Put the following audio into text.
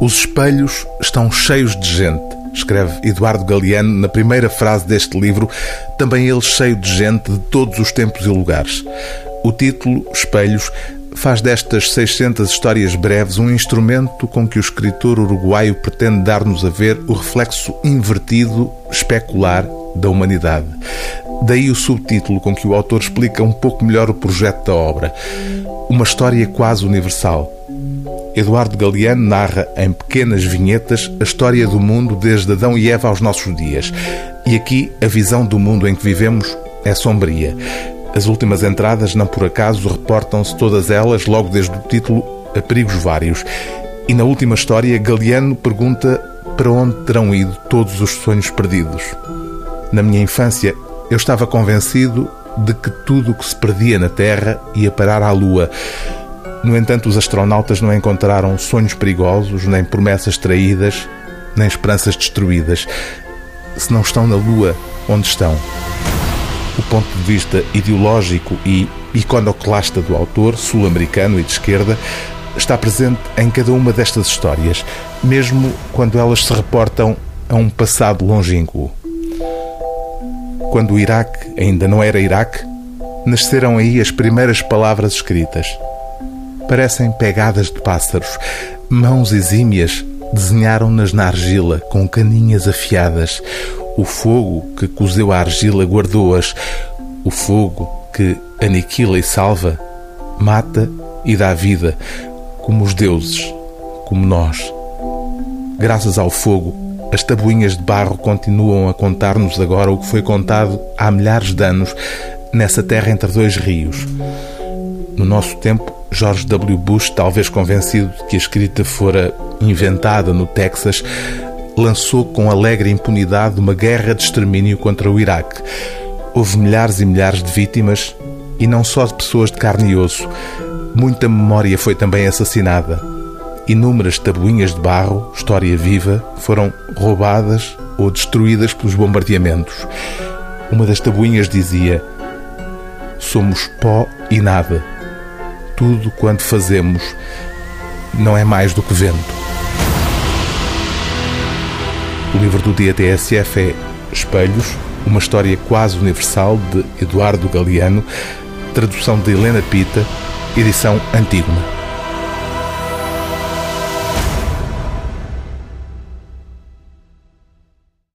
Os espelhos estão cheios de gente, escreve Eduardo Galeano na primeira frase deste livro, também ele cheio de gente de todos os tempos e lugares. O título, Espelhos, faz destas 600 histórias breves um instrumento com que o escritor uruguaio pretende dar-nos a ver o reflexo invertido, especular da humanidade. Daí o subtítulo com que o autor explica um pouco melhor o projeto da obra. Uma história quase universal. Eduardo Galeano narra em pequenas vinhetas a história do mundo desde Adão e Eva aos nossos dias. E aqui a visão do mundo em que vivemos é sombria. As últimas entradas, não por acaso, reportam-se todas elas, logo desde o título, a perigos vários. E na última história, Galeano pergunta para onde terão ido todos os sonhos perdidos. Na minha infância, eu estava convencido de que tudo o que se perdia na Terra ia parar à Lua. No entanto, os astronautas não encontraram sonhos perigosos, nem promessas traídas, nem esperanças destruídas. Se não estão na Lua, onde estão? O ponto de vista ideológico e iconoclasta do autor, sul-americano e de esquerda, está presente em cada uma destas histórias, mesmo quando elas se reportam a um passado longínquo. Quando o Iraque ainda não era Iraque, nasceram aí as primeiras palavras escritas. Parecem pegadas de pássaros, mãos exímias desenharam-nas na argila com caninhas afiadas. O fogo que cozeu a argila guardou-as. O fogo que aniquila e salva, mata e dá vida, como os deuses, como nós. Graças ao fogo, as tabuinhas de barro continuam a contar-nos agora o que foi contado há milhares de anos nessa terra entre dois rios. No nosso tempo, George W. Bush, talvez convencido de que a escrita fora inventada no Texas, lançou com alegre impunidade uma guerra de extermínio contra o Iraque. Houve milhares e milhares de vítimas e não só de pessoas de carne e osso. Muita memória foi também assassinada. Inúmeras tabuinhas de barro, história viva, foram roubadas ou destruídas pelos bombardeamentos. Uma das tabuinhas dizia: Somos pó e nada. Tudo quanto fazemos não é mais do que vento. O livro do dia TSF é Espelhos, uma história quase universal de Eduardo Galeano, tradução de Helena Pita, edição Antígona.